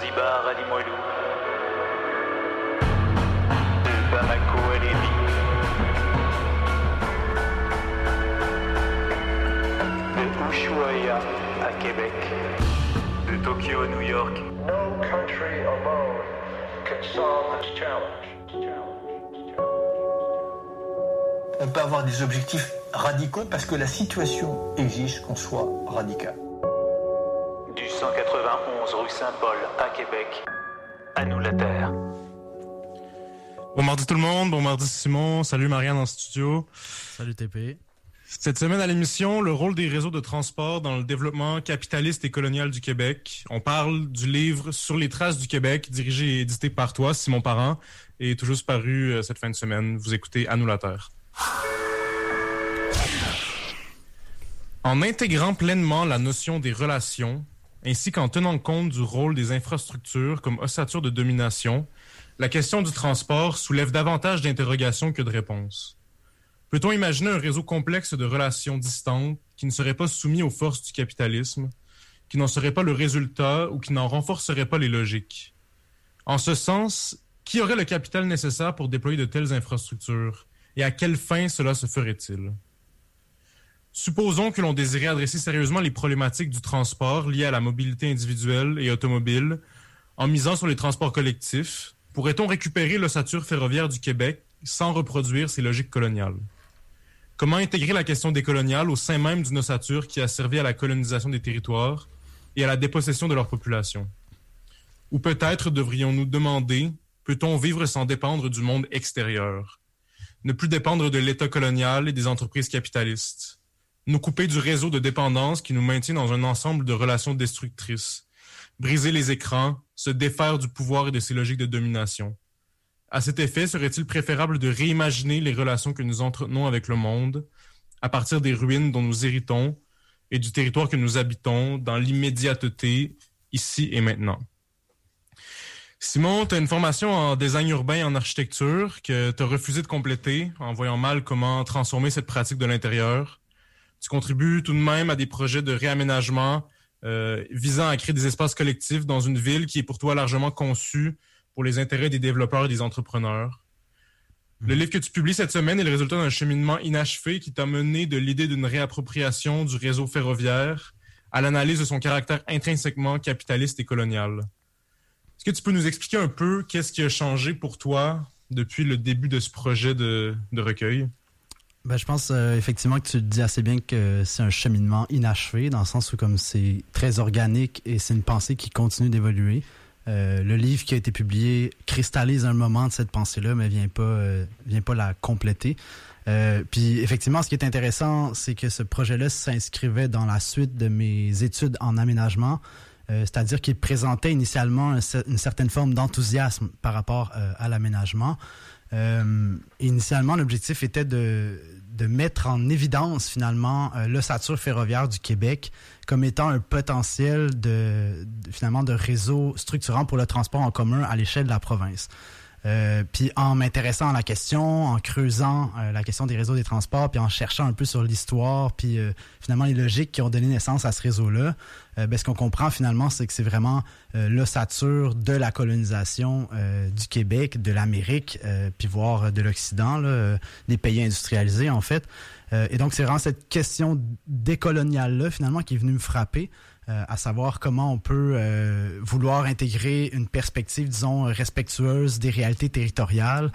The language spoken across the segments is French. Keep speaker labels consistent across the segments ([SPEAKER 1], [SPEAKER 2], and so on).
[SPEAKER 1] Zanzibar à Limoilou, de Bamako à Lévis, de Ushuaïa à Québec, de Tokyo à New York.
[SPEAKER 2] No country alone can solve this challenge.
[SPEAKER 3] On peut avoir des objectifs radicaux parce que la situation exige qu'on soit radical.
[SPEAKER 1] Du 191 rue Saint-Paul à Québec, à nous la terre.
[SPEAKER 4] Bon mardi tout le monde, bon mardi Simon, salut Marianne en studio.
[SPEAKER 5] Salut TP.
[SPEAKER 4] Cette semaine à l'émission, le rôle des réseaux de transport dans le développement capitaliste et colonial du Québec. On parle du livre Sur les traces du Québec, dirigé et édité par toi, Simon Parent, et tout juste paru euh, cette fin de semaine. Vous écoutez À nous la terre. En intégrant pleinement la notion des relations, ainsi qu'en tenant compte du rôle des infrastructures comme ossature de domination, la question du transport soulève davantage d'interrogations que de réponses. Peut-on imaginer un réseau complexe de relations distantes qui ne serait pas soumis aux forces du capitalisme, qui n'en serait pas le résultat ou qui n'en renforcerait pas les logiques? En ce sens, qui aurait le capital nécessaire pour déployer de telles infrastructures et à quelle fin cela se ferait-il? Supposons que l'on désirait adresser sérieusement les problématiques du transport liées à la mobilité individuelle et automobile en misant sur les transports collectifs. Pourrait-on récupérer l'ossature ferroviaire du Québec sans reproduire ses logiques coloniales? Comment intégrer la question décoloniale au sein même d'une ossature qui a servi à la colonisation des territoires et à la dépossession de leur population? Ou peut-être devrions-nous demander, peut-on vivre sans dépendre du monde extérieur? Ne plus dépendre de l'État colonial et des entreprises capitalistes? Nous couper du réseau de dépendance qui nous maintient dans un ensemble de relations destructrices, briser les écrans, se défaire du pouvoir et de ses logiques de domination. À cet effet, serait-il préférable de réimaginer les relations que nous entretenons avec le monde à partir des ruines dont nous héritons et du territoire que nous habitons dans l'immédiateté, ici et maintenant? Simon, tu as une formation en design urbain et en architecture que tu as refusé de compléter en voyant mal comment transformer cette pratique de l'intérieur tu contribues tout de même à des projets de réaménagement euh, visant à créer des espaces collectifs dans une ville qui est pour toi largement conçue pour les intérêts des développeurs et des entrepreneurs. Le livre que tu publies cette semaine est le résultat d'un cheminement inachevé qui t'a mené de l'idée d'une réappropriation du réseau ferroviaire à l'analyse de son caractère intrinsèquement capitaliste et colonial. Est-ce que tu peux nous expliquer un peu qu'est-ce qui a changé pour toi depuis le début de ce projet de, de recueil?
[SPEAKER 5] Ben, je pense euh, effectivement que tu dis assez bien que c'est un cheminement inachevé, dans le sens où comme c'est très organique et c'est une pensée qui continue d'évoluer. Euh, le livre qui a été publié cristallise un moment de cette pensée-là, mais vient pas euh, vient pas la compléter. puis effectivement, ce qui est intéressant, c'est que ce projet-là s'inscrivait dans la suite de mes études en aménagement, c'est-à-dire qu'il présentait initialement une certaine forme d'enthousiasme par rapport à l'aménagement. Euh, initialement, l'objectif était de, de mettre en évidence finalement euh, l'ossature ferroviaire du Québec comme étant un potentiel de, finalement de réseau structurant pour le transport en commun à l'échelle de la province. Euh, puis en m'intéressant à la question, en creusant euh, la question des réseaux des transports, puis en cherchant un peu sur l'histoire, puis euh, finalement les logiques qui ont donné naissance à ce réseau-là, ben, ce qu'on comprend finalement, c'est que c'est vraiment l'ossature de la colonisation du Québec, de l'Amérique, puis voire de l'Occident, des pays industrialisés en fait. et donc c'est vraiment cette question décoloniale-là finalement qui est venue me frapper. Euh, à savoir comment on peut euh, vouloir intégrer une perspective, disons, respectueuse des réalités territoriales,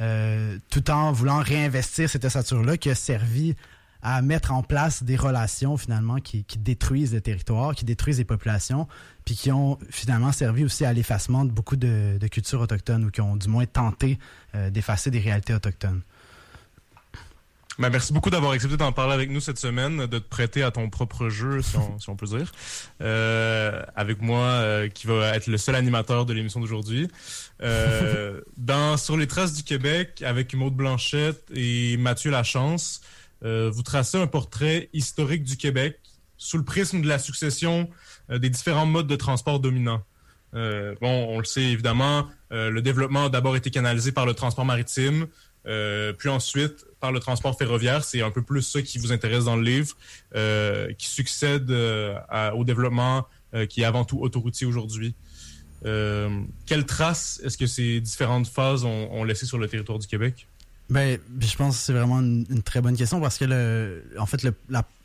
[SPEAKER 5] euh, tout en voulant réinvestir cette ossature-là qui a servi à mettre en place des relations finalement qui, détruisent le territoire, qui détruisent les populations, puis qui ont finalement servi aussi à l'effacement de beaucoup de, de, cultures autochtones ou qui ont du moins tenté d'effacer des réalités autochtones.
[SPEAKER 4] Ben, merci beaucoup d'avoir accepté d'en parler avec nous cette semaine, de te prêter à ton propre jeu, si on, peut dire. Euh, avec moi, euh, qui va être le seul animateur de l'émission d'aujourd'hui. Euh, dans Sur les traces du Québec, avec Maud Blanchette et Mathieu Lachance, vous tracez un portrait historique du Québec sous le prisme de la succession des différents modes de transport dominants. bon, on le sait évidemment, le développement a d'abord été canalisé par le transport maritime, puis ensuite par le transport ferroviaire. C'est un peu plus ça qui vous intéresse dans le livre, euh, qui succède euh, au développement euh, qui est avant tout autoroutier aujourd'hui. quelles traces est-ce que ces différentes phases ont, ont laissé sur le territoire du Québec?
[SPEAKER 5] Ben, je pense que c'est vraiment une, très bonne question parce que le, en fait, le,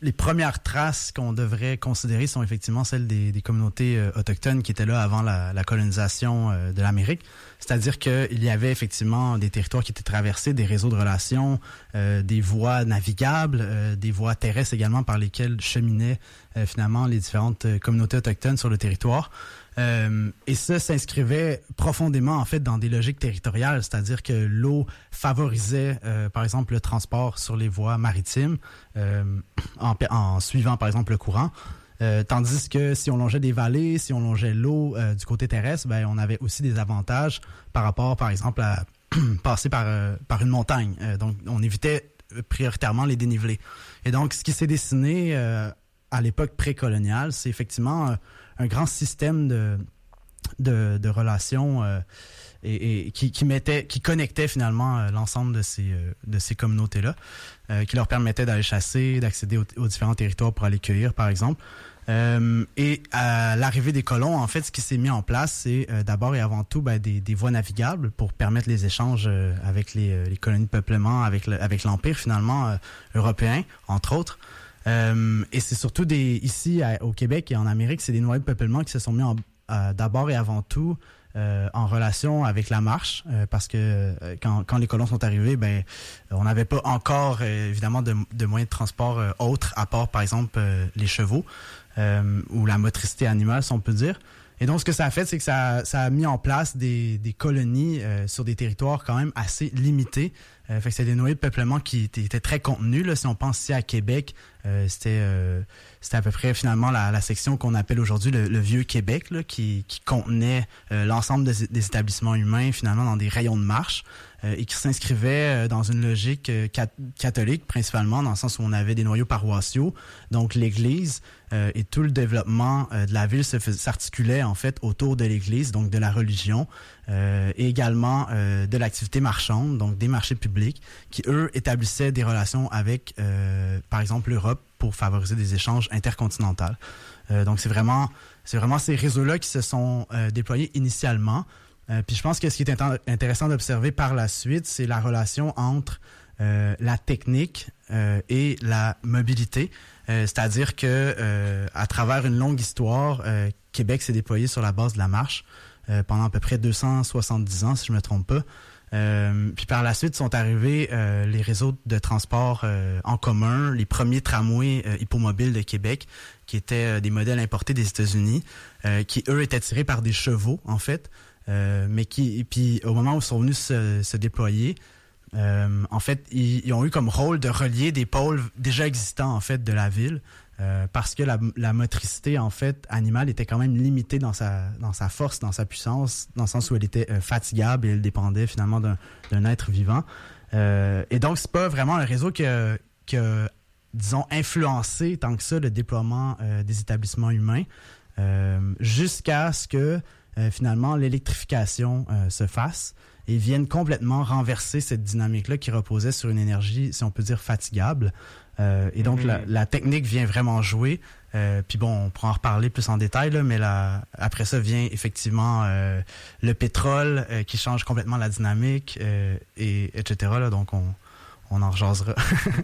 [SPEAKER 5] les premières traces qu'on devrait considérer sont effectivement celles des, communautés euh, autochtones qui étaient là avant la, la colonisation euh, de l'Amérique. C'est-à-dire qu'il y avait effectivement des territoires qui étaient traversés, des réseaux de relations, euh, des voies navigables, des voies terrestres également par lesquelles cheminaient finalement les différentes communautés autochtones sur le territoire. Euh, et ça s'inscrivait profondément en fait dans des logiques territoriales, c'est-à-dire que l'eau favorisait euh, par exemple le transport sur les voies maritimes euh, en, en, suivant par exemple le courant. tandis que si on longeait des vallées, si on longeait l'eau du côté terrestre, ben, on avait aussi des avantages par rapport, par exemple, à passer par, par une montagne. donc, on évitait prioritairement les dénivelés. Et donc, ce qui s'est dessiné à l'époque précoloniale, c'est effectivement un grand système de, de, relations euh, et, qui, qui, mettait, qui connectait finalement euh, l'ensemble de ces, euh, de ces communautés-là, qui leur permettait d'aller chasser, d'accéder aux, différents territoires pour aller cueillir, par exemple. et à l'arrivée des colons, en fait, ce qui s'est mis en place, c'est d'abord et avant tout ben, des, des, voies navigables pour permettre les échanges avec les, les, colonies de peuplement, avec l'Empire finalement européen, entre autres. Euh, et c'est surtout des ici au Québec et en Amérique, c'est des noyaux de peuplement qui se sont mis d'abord et avant tout euh, en relation avec la marche, euh, parce que quand, quand, les colons sont arrivés, ben on n'avait pas encore évidemment de, de, moyens de transport autres, à part par exemple les chevaux ou la motricité animale, si on peut dire. Et donc, ce que ça a fait, c'est que ça, ça, a mis en place des, des colonies sur des territoires quand même assez limités, euh, fait que c'est des noyaux de peuplement qui étaient très contenus. Là. Si on pense ici à Québec, euh, c'était euh, c'était à peu près finalement la, la section qu'on appelle aujourd'hui le, le, vieux Québec, là, qui, qui contenait euh, l'ensemble des, des, établissements humains finalement dans des rayons de marche et qui s'inscrivait dans une logique catholique principalement, dans le sens où on avait des noyaux paroissiaux, donc l'Église et tout le développement de la ville s'articulait en fait autour de l'Église, donc de la religion, et également de l'activité marchande, donc des marchés publics qui, eux, établissaient des relations avec, euh, par exemple, l'Europe pour favoriser des échanges intercontinentaux. Euh, donc, c'est vraiment, c'est vraiment ces réseaux-là qui se sont euh, déployés initialement. Puis je pense que ce qui est intéressant d'observer par la suite, c'est la relation entre la technique et la mobilité. C'est-à-dire que à travers une longue histoire, Québec s'est déployé sur la base de la marche pendant à peu près 270 ans, si je me trompe pas. Euh, puis par la suite sont arrivés euh, les réseaux de transport euh, en commun, les premiers tramways hippomobiles de Québec, qui étaient des modèles importés des États-Unis, qui eux étaient tirés par des chevaux en fait, mais qui puis au moment où ils sont venus se, déployer, en fait ils, ont eu comme rôle de relier des pôles déjà existants en fait de la ville. Euh, parce que la, motricité en fait animale était quand même limitée dans sa dans sa force, dans sa puissance, dans le sens où elle était euh, fatigable et elle dépendait finalement d'un être vivant. Euh, et donc c'est pas vraiment un réseau qui a, disons influencé tant que ça le déploiement euh, des établissements humains jusqu'à ce que finalement l'électrification se fasse et vienne complètement renverser cette dynamique-là qui reposait sur une énergie, si on peut dire, fatigable. Euh, et donc, la, la, technique vient vraiment jouer. Euh, puis bon, on pourra en reparler plus en détail, là, mais là, après ça vient effectivement euh, le pétrole euh, qui change complètement la dynamique, euh, et etc. Là, donc, on, on en rejasera.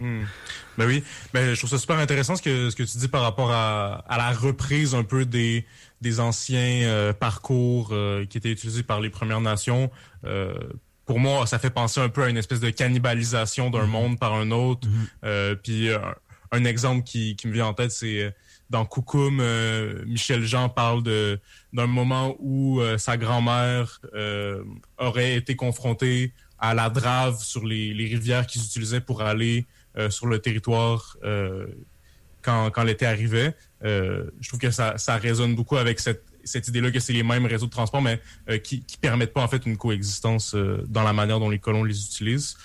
[SPEAKER 4] Hmm. Ben oui, ben, je trouve ça super intéressant ce que, ce que tu dis par rapport à, à la reprise un peu des, des anciens parcours qui étaient utilisés par les Premières Nations pour moi, ça fait penser un peu à une espèce de cannibalisation d'un mhm. monde par un autre. Mhm. euh, puis euh, un exemple qui, qui, me vient en tête, c'est euh, dans Coucoum, euh, Michel Jean parle de d'un moment où sa grand-mère aurait été confrontée à la drave sur les, les rivières qu'ils utilisaient pour aller sur le territoire quand, l'été arrivait. je trouve que ça, résonne beaucoup avec cette idée-là que c'est les mêmes réseaux de transport, mais euh, qui, qui permettent pas en fait une coexistence euh, dans la manière dont les colons les utilisent.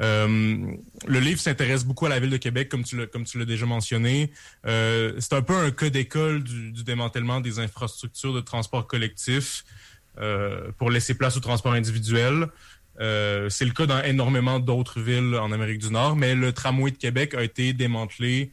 [SPEAKER 4] Euh, le livre s'intéresse beaucoup à la ville de Québec, comme tu l'as, déjà mentionné. Euh, c'est un peu un cas d'école du, démantèlement des infrastructures de transport collectif euh, pour laisser place au transport individuel. c'est le cas dans énormément d'autres villes en Amérique du Nord, mais le tramway de Québec a été démantelé,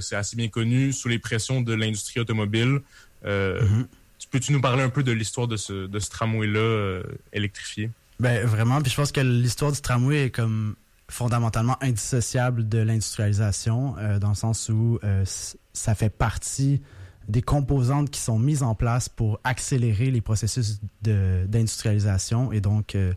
[SPEAKER 4] c'est assez bien connu, sous les pressions de l'industrie automobile. Mm-hmm peux-tu nous parler un peu de l'histoire de ce, de ce tramway-là électrifié?
[SPEAKER 5] Ben, vraiment. Puis je pense que l'histoire du tramway est comme fondamentalement indissociable de l'industrialisation, dans le sens où ça fait partie des composantes qui sont mises en place pour accélérer les processus d'industrialisation et donc euh,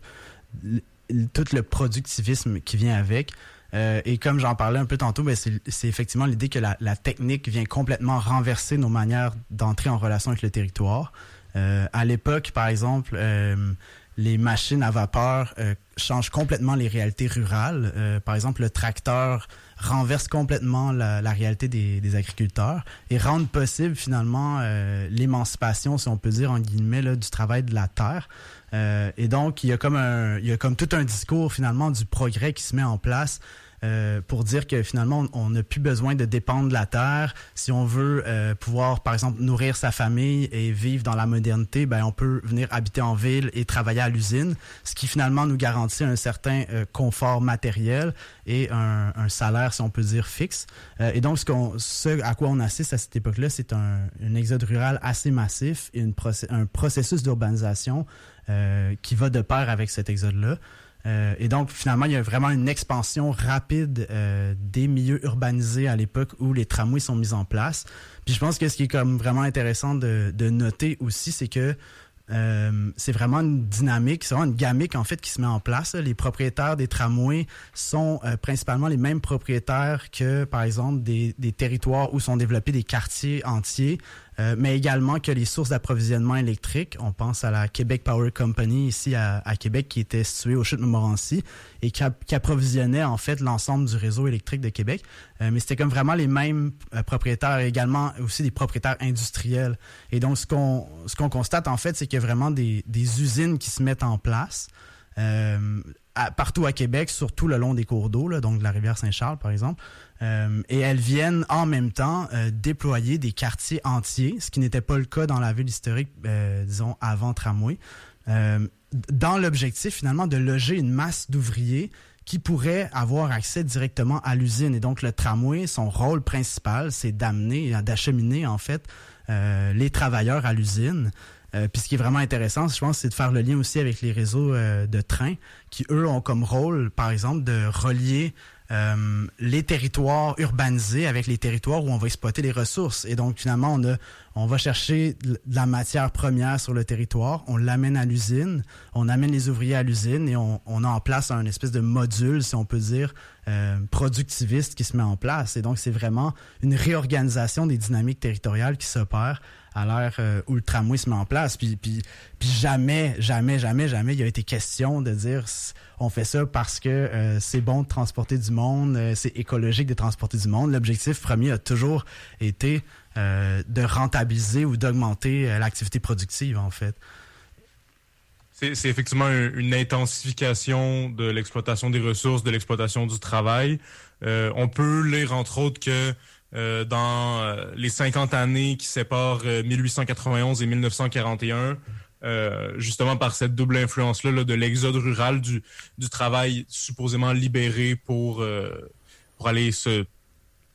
[SPEAKER 5] tout le productivisme qui vient avec. Euh, et comme j'en parlais un peu tantôt, ben c'est effectivement l'idée que la, la, technique vient complètement renverser nos manières d'entrer en relation avec le territoire. Euh, à l'époque, par exemple, euh, les machines à vapeur euh, changent complètement les réalités rurales. Euh, par exemple, le tracteur renverse complètement la, réalité des, agriculteurs et rendent possible finalement l'émancipation, si on peut dire en guillemets, du travail de la terre. Et donc, il y a comme un, il y a comme tout un discours finalement du progrès qui se met en place euh, pour dire que finalement, on n'a plus besoin de dépendre de la terre. Si on veut euh, pouvoir, par exemple, nourrir sa famille et vivre dans la modernité, ben, on peut venir habiter en ville et travailler à l'usine, ce qui finalement nous garantit un certain euh, confort matériel et un, un, salaire, si on peut dire, fixe. et donc, ce, qu'on, ce à quoi on assiste à cette époque-là, c'est un, un exode rural assez massif et une un processus d'urbanisation qui va de pair avec cet exode-là. Euh, et donc, finalement, il y a vraiment une expansion rapide euh, des milieux urbanisés à l'époque où les tramways sont mis en place. Puis je pense que ce qui est comme vraiment intéressant de, noter aussi, c'est que euh, c'est vraiment une dynamique, c'est vraiment une gamique en fait qui se met en place. Les propriétaires des tramways sont principalement les mêmes propriétaires que, par exemple, des, territoires où sont développés des quartiers entiers euh, mais également que les sources d'approvisionnement électrique. On pense à la Québec Power Company ici à, Québec qui était située au chute Montmorency et qui, approvisionnait en fait l'ensemble du réseau électrique de Québec. Euh, mais c'était comme vraiment les mêmes euh, propriétaires, également aussi des propriétaires industriels. Et donc ce qu'on ce constate en fait, c'est qu'il y a vraiment des, usines qui se mettent en place. Partout à Québec, surtout le long des cours d'eau, donc de la rivière Saint-Charles par exemple. Euh, et elles viennent en même temps euh, déployer des quartiers entiers, ce qui n'était pas le cas dans la ville historique, euh, disons, avant tramway, dans l'objectif finalement de loger une masse d'ouvriers qui pourraient avoir accès directement à l'usine. Et donc le tramway, son rôle principal, c'est d'amener, d'acheminer en fait les travailleurs à l'usine. Puis ce qui est vraiment intéressant, je pense, c'est de faire le lien aussi avec les réseaux de trains qui, eux, ont comme rôle, par exemple, de relier euh, les territoires urbanisés avec les territoires où on va exploiter les ressources. Et donc, finalement, on, a, on va chercher de la matière première sur le territoire, on l'amène à l'usine, on amène les ouvriers à l'usine et on, on, a en place un espèce de module, si on peut dire, euh, productiviste qui se met en place. Et donc, c'est vraiment une réorganisation des dynamiques territoriales qui s'opèrent à l'ère euh, où le tramway se met en place. Puis jamais, jamais, jamais, jamais, il a été question de dire on fait ça parce que euh, c'est bon de transporter du monde, euh, c'est écologique de transporter du monde. L'objectif premier a toujours été de rentabiliser ou d'augmenter l'activité productive, en fait.
[SPEAKER 4] C'est effectivement une intensification de l'exploitation des ressources, de l'exploitation du travail. on peut lire entre autres que euh, dans euh, les 50 années qui séparent 1891 euh, et 1941, justement par cette double influence-là de l'exode rural, du, du travail supposément libéré pour, pour aller se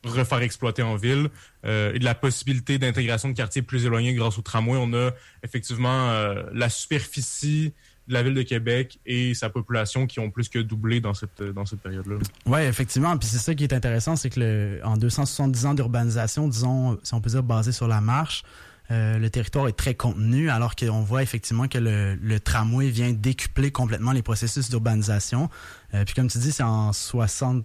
[SPEAKER 4] refaire exploiter en ville et de la possibilité d'intégration de quartiers plus éloignés grâce au tramway. On a effectivement la superficie la ville de Québec et sa population qui ont plus que doublé dans cette, dans cette période-là.
[SPEAKER 5] Oui, effectivement. Puis c'est ça qui est intéressant, c'est que le, en 270 ans d'urbanisation, disons, si on peut dire basé sur la marche, euh, le territoire est très contenu, alors qu'on voit effectivement que le, le, tramway vient décupler complètement les processus d'urbanisation. Euh, puis comme tu dis, c'est en 60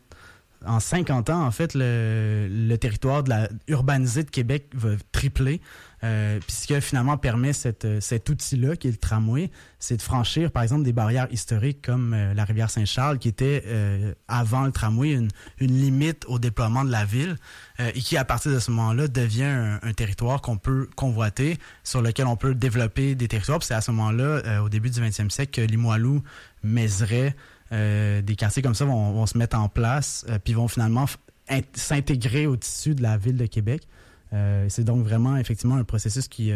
[SPEAKER 5] en 50 ans, en fait, le, territoire de la urbanisé de Québec va tripler. Euh, puis ce qui finalement permet cette, euh, cet outil-là, qui est le tramway, c'est de franchir, par exemple, des barrières historiques comme euh, la rivière Saint-Charles, qui était, euh, avant le tramway, une, limite au déploiement de la ville, et qui, à partir de ce moment-là, devient un, un territoire qu'on peut convoiter, sur lequel on peut développer des territoires. c'est à ce moment-là, au début du 20e siècle, que Limoilou, Mézeray, euh, des quartiers comme ça vont, se mettre en place, euh, puis vont finalement s'intégrer au tissu de la ville de Québec. Euh, c'est donc vraiment effectivement un processus qui,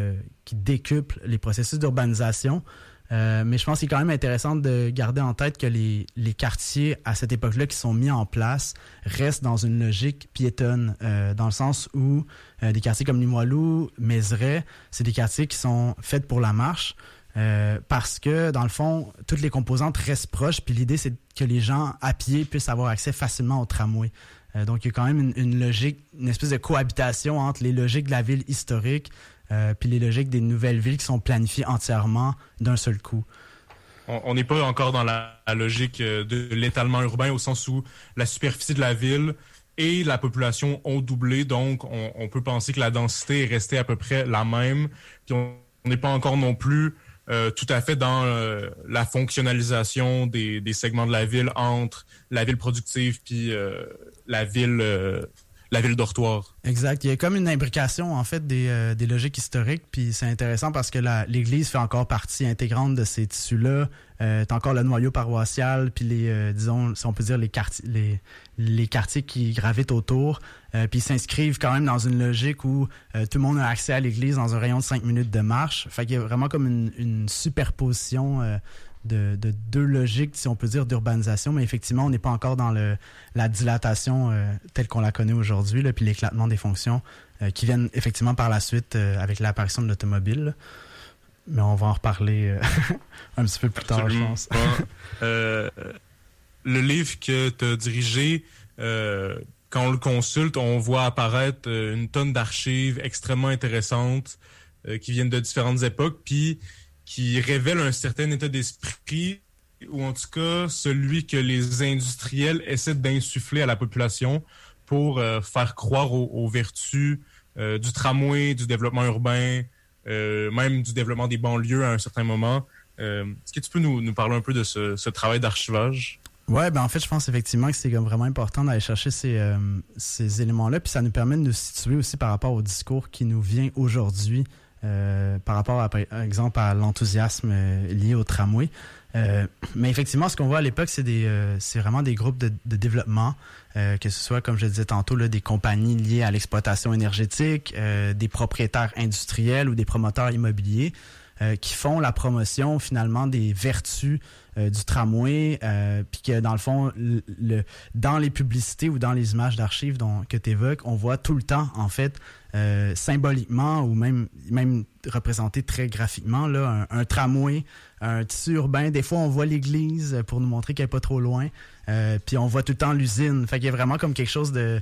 [SPEAKER 5] qui décuple les processus d'urbanisation Euh, mais je pense qu'il est quand même intéressant de garder en tête que les, les quartiers à cette époque-là qui sont mis en place restent dans une logique piétonne, euh, dans le sens où euh, des quartiers comme Limoilou, Mézeray, c'est des quartiers qui sont faits pour la marche. Euh, parce que, dans le fond, toutes les composantes restent proches, puis l'idée, c'est que les gens à pied puissent avoir accès facilement au tramway. Euh, donc, il y a quand même une, logique, une espèce de cohabitation entre les logiques de la ville historique euh, puis les logiques des nouvelles villes qui sont planifiées entièrement d'un seul coup.
[SPEAKER 4] On n'est pas encore dans la, logique de l'étalement urbain au sens où la superficie de la ville et la population ont doublé, donc on, on peut penser que la densité est restée à peu près la même. Puis on n'est pas encore non plus euh, tout à fait dans euh, la fonctionnalisation des, des, segments de la ville entre la ville productive puis euh, la ville la ville dortoir.
[SPEAKER 5] Exact. Il y a comme une imbrication, en fait, des, euh, des logiques historiques. Puis c'est intéressant parce que l'Église fait encore partie intégrante de ces tissus-là. Euh, encore le noyau paroissial, puis les, euh, disons, si on peut dire, les quartiers, les, les quartiers qui gravitent autour. Euh, puis ils s'inscrivent quand même dans une logique où tout le monde a accès à l'Église dans un rayon de cinq minutes de marche. Fait qu'il y a vraiment comme une, superposition de, de, deux logiques, si on peut dire, d'urbanisation, mais effectivement, on n'est pas encore dans le, la dilatation euh, telle qu'on la connaît aujourd'hui, puis l'éclatement des fonctions euh, qui viennent effectivement par la suite euh, avec l'apparition de l'automobile. Mais on va en reparler un petit peu plus tard,
[SPEAKER 4] Absolument.
[SPEAKER 5] je pense.
[SPEAKER 4] le livre que tu as dirigé, quand on le consulte, on voit apparaître une tonne d'archives extrêmement intéressantes qui viennent de différentes époques, puis qui révèle un certain état d'esprit, ou en tout cas celui que les industriels essaient d'insuffler à la population pour euh, faire croire aux, vertus euh, du tramway, du développement urbain, euh, même du développement des banlieues à un certain moment. Est-ce que tu peux nous, parler un peu de ce, travail d'archivage?
[SPEAKER 5] Ouais, ben en fait, je pense effectivement que c'est vraiment important d'aller chercher ces, ces éléments-là, puis ça nous permet de nous situer aussi par rapport au discours qui nous vient aujourd'hui euh, par rapport, à, par exemple, à l'enthousiasme euh, lié au tramway. Euh, mais effectivement, ce qu'on voit à l'époque, c'est vraiment des groupes de, développement, que ce soit, comme je disais tantôt, là, des compagnies liées à l'exploitation énergétique, des propriétaires industriels ou des promoteurs immobiliers. qui font la promotion finalement des vertus du tramway, puis que dans le fond, le, le, dans les publicités ou dans les images d'archives que tu évoques, on voit tout le temps en fait euh, symboliquement ou même, même représenté très graphiquement, là, un, un, tramway, un tissu urbain. Des fois, on voit l'église pour nous montrer qu'elle n'est pas trop loin. Euh, puis on voit tout le temps l'usine. Fait qu'il y a vraiment comme quelque chose de,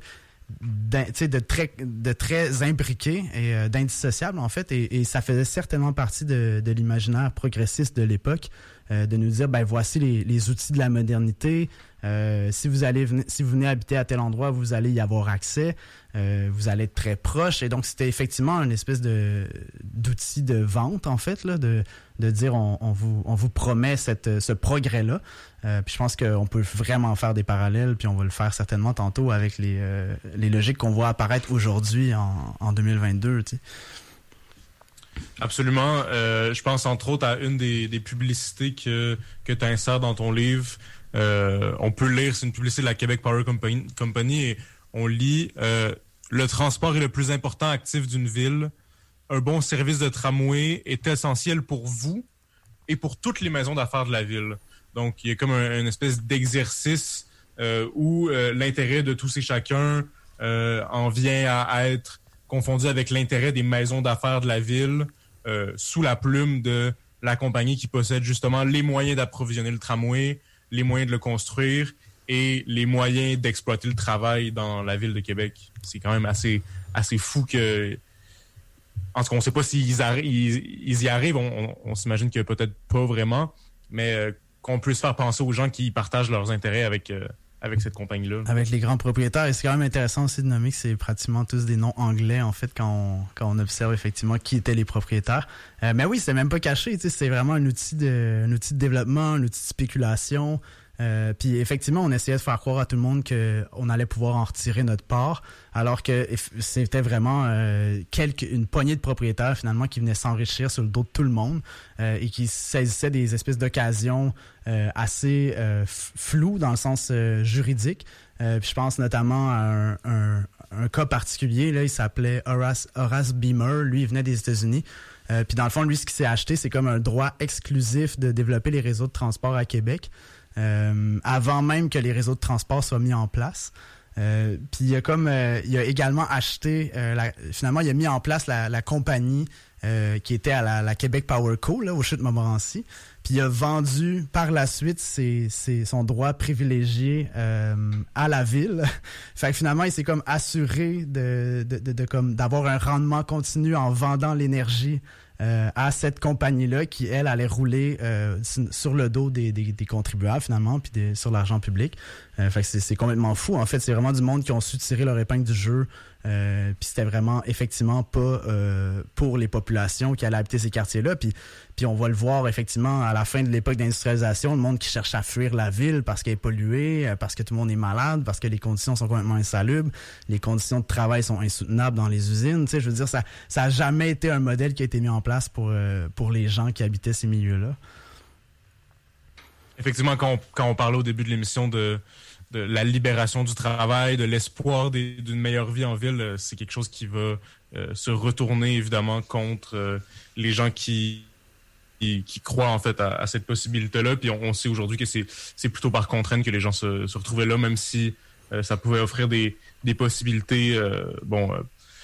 [SPEAKER 5] de très, de très imbriqué et euh, d'indissociable, en fait. Et, ça faisait certainement partie de, l'imaginaire progressiste de l'époque, euh, de nous dire, ben voici les, les outils de la modernité. Euh, si vous allez si vous venez habiter à tel endroit, vous allez y avoir accès. Euh, vous allez être très proche. Et donc, c'était effectivement une espèce de d'outil de vente, en fait, là, de, de dire on, on vous, on vous promet cette, ce progrès-là. Euh, puis je pense qu'on peut vraiment faire des parallèles, puis on va le faire certainement tantôt avec les, euh, les logiques qu'on voit apparaître aujourd'hui en, en 2022. Tu sais.
[SPEAKER 4] Absolument. Euh, je pense entre autres à une des, des publicités que, que tu insères dans ton livre. On peut lire, c'est une publicité de la Québec Power Company, Company et on lit Le transport est le plus important actif d'une ville. Un bon service de tramway est essentiel pour vous et pour toutes les maisons d'affaires de la ville. Donc, il y a comme un, une espèce d'exercice euh, où euh, l'intérêt de tous et chacun euh, en vient à, être confondu avec l'intérêt des maisons d'affaires de la ville sous la plume de la compagnie qui possède justement les moyens d'approvisionner le tramway, les moyens de le construire et les moyens d'exploiter le travail dans la ville de Québec. C'est quand même assez, assez fou que... En tout cas, on ne sait pas s'ils ils, ils y arrivent. On, on, s'imagine que peut-être pas vraiment, mais qu'on puisse faire penser aux gens qui partagent leurs intérêts avec, euh, avec cette compagnie-là.
[SPEAKER 5] Avec les grands propriétaires. Et c'est quand même intéressant aussi de nommer que c'est pratiquement tous des noms anglais, en fait, quand on, quand on observe effectivement qui étaient les propriétaires. Euh, mais oui, c'est même pas caché. C'est vraiment un outil, de, un outil de développement, un outil de spéculation. Euh, puis effectivement, on essayait de faire croire à tout le monde qu'on allait pouvoir en retirer notre part, alors que c'était vraiment euh, une poignée de propriétaires finalement qui venaient s'enrichir sur le dos de tout le monde euh, et qui saisissaient des espèces d'occasions euh, assez euh, floues dans le sens juridique. puis je pense notamment à un, un, un cas particulier, là, il s'appelait Horace, Horace Beamer, lui il venait des États-Unis. Puis dans le fond, lui, ce qu'il s'est acheté, c'est comme un droit exclusif de développer les réseaux de transport à Québec, euh, avant même que les réseaux de transport soient mis en place. Euh, puis il a comme il a également acheté finalement il a mis en place la, compagnie qui était à la, Québec Power Co là au chute Montmorency puis il a vendu par la suite ses, ses, son droit privilégié euh, à la ville. fait que finalement, il s'est comme assuré de, de, de comme d'avoir un rendement continu en vendant l'énergie euh, à cette compagnie-là qui, elle, allait rouler euh, sur le dos des, contribuables, finalement, puis sur l'argent public. Euh, fait que c'est complètement fou. En fait, c'est vraiment du monde qui ont su tirer leur épingle du jeu euh, puis c'était vraiment effectivement pas euh, pour les populations qui allaient habiter ces quartiers-là. Puis, on va le voir effectivement à la fin de l'époque d'industrialisation, le monde qui cherche à fuir la ville parce qu'elle est polluée, euh, parce que tout le monde est malade, parce que les conditions sont complètement insalubres, les conditions de travail sont insoutenables dans les usines. Tu sais, je veux dire, ça, ça a jamais été un modèle qui a été mis en place pour, euh, pour les gens qui habitaient ces milieux-là.
[SPEAKER 4] Effectivement, quand on, quand on parlait au début de l'émission de de la libération du travail, de l'espoir d'une meilleure vie en ville, euh, c'est quelque chose qui va euh, se retourner évidemment contre euh, les gens qui, qui, croient en fait à, cette possibilité-là. Puis on, sait aujourd'hui que c'est plutôt par contrainte que les gens se, se retrouvaient là, même si ça pouvait offrir des, des possibilités, bon,